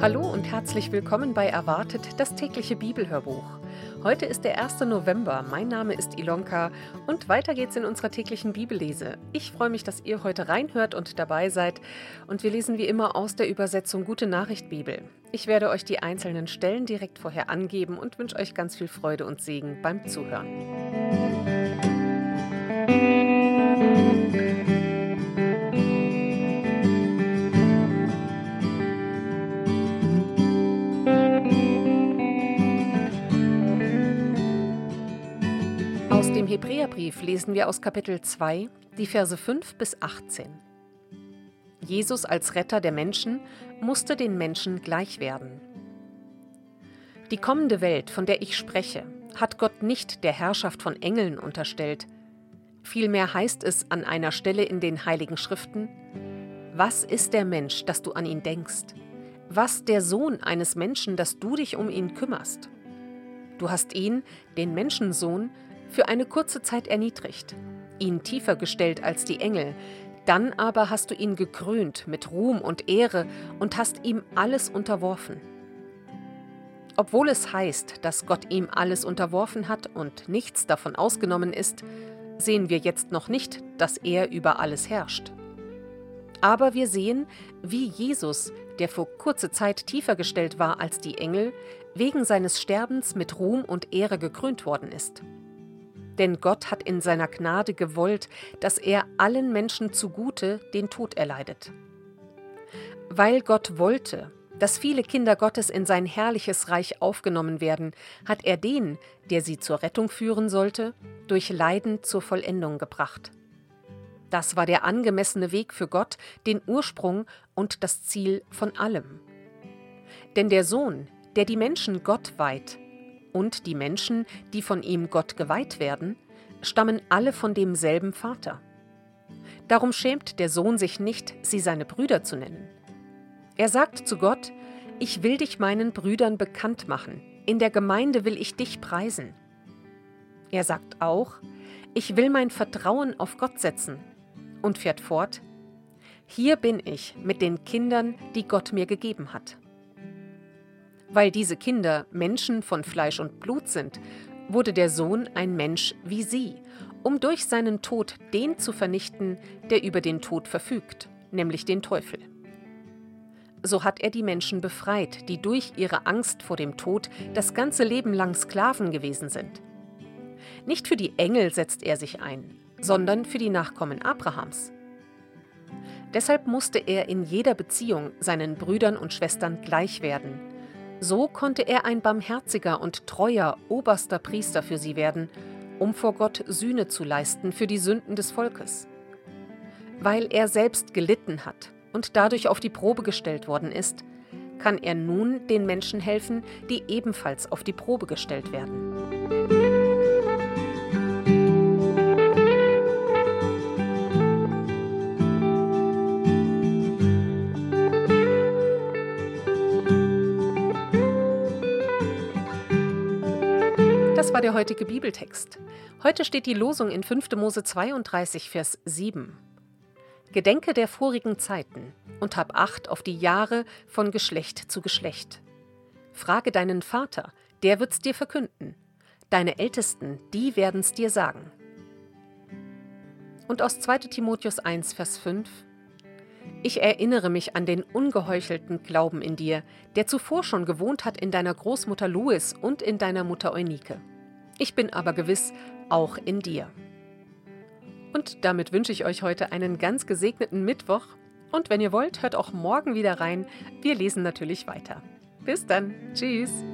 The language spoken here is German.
Hallo und herzlich willkommen bei Erwartet, das tägliche Bibelhörbuch. Heute ist der 1. November. Mein Name ist Ilonka und weiter geht's in unserer täglichen Bibellese. Ich freue mich, dass ihr heute reinhört und dabei seid. Und wir lesen wie immer aus der Übersetzung Gute Nachricht Bibel. Ich werde euch die einzelnen Stellen direkt vorher angeben und wünsche euch ganz viel Freude und Segen beim Zuhören. Hebräerbrief lesen wir aus Kapitel 2 die Verse 5 bis 18. Jesus als Retter der Menschen musste den Menschen gleich werden. Die kommende Welt, von der ich spreche, hat Gott nicht der Herrschaft von Engeln unterstellt. Vielmehr heißt es an einer Stelle in den heiligen Schriften, Was ist der Mensch, dass du an ihn denkst? Was der Sohn eines Menschen, dass du dich um ihn kümmerst? Du hast ihn, den Menschensohn, für eine kurze Zeit erniedrigt, ihn tiefer gestellt als die Engel, dann aber hast du ihn gekrönt mit Ruhm und Ehre und hast ihm alles unterworfen. Obwohl es heißt, dass Gott ihm alles unterworfen hat und nichts davon ausgenommen ist, sehen wir jetzt noch nicht, dass er über alles herrscht. Aber wir sehen, wie Jesus, der vor kurzer Zeit tiefer gestellt war als die Engel, wegen seines Sterbens mit Ruhm und Ehre gekrönt worden ist. Denn Gott hat in seiner Gnade gewollt, dass er allen Menschen zugute den Tod erleidet. Weil Gott wollte, dass viele Kinder Gottes in sein herrliches Reich aufgenommen werden, hat er den, der sie zur Rettung führen sollte, durch Leiden zur Vollendung gebracht. Das war der angemessene Weg für Gott, den Ursprung und das Ziel von allem. Denn der Sohn, der die Menschen Gott weiht, und die Menschen, die von ihm Gott geweiht werden, stammen alle von demselben Vater. Darum schämt der Sohn sich nicht, sie seine Brüder zu nennen. Er sagt zu Gott, ich will dich meinen Brüdern bekannt machen, in der Gemeinde will ich dich preisen. Er sagt auch, ich will mein Vertrauen auf Gott setzen und fährt fort, hier bin ich mit den Kindern, die Gott mir gegeben hat. Weil diese Kinder Menschen von Fleisch und Blut sind, wurde der Sohn ein Mensch wie sie, um durch seinen Tod den zu vernichten, der über den Tod verfügt, nämlich den Teufel. So hat er die Menschen befreit, die durch ihre Angst vor dem Tod das ganze Leben lang Sklaven gewesen sind. Nicht für die Engel setzt er sich ein, sondern für die Nachkommen Abrahams. Deshalb musste er in jeder Beziehung seinen Brüdern und Schwestern gleich werden, so konnte er ein barmherziger und treuer oberster Priester für sie werden, um vor Gott Sühne zu leisten für die Sünden des Volkes. Weil er selbst gelitten hat und dadurch auf die Probe gestellt worden ist, kann er nun den Menschen helfen, die ebenfalls auf die Probe gestellt werden. War der heutige Bibeltext. Heute steht die Losung in 5. Mose 32, Vers 7. Gedenke der vorigen Zeiten und hab Acht auf die Jahre von Geschlecht zu Geschlecht. Frage deinen Vater, der wird's dir verkünden. Deine Ältesten, die werden's dir sagen. Und aus 2. Timotheus 1, Vers 5. Ich erinnere mich an den ungeheuchelten Glauben in dir, der zuvor schon gewohnt hat in deiner Großmutter Louis und in deiner Mutter Eunike. Ich bin aber gewiss auch in dir. Und damit wünsche ich euch heute einen ganz gesegneten Mittwoch. Und wenn ihr wollt, hört auch morgen wieder rein. Wir lesen natürlich weiter. Bis dann. Tschüss.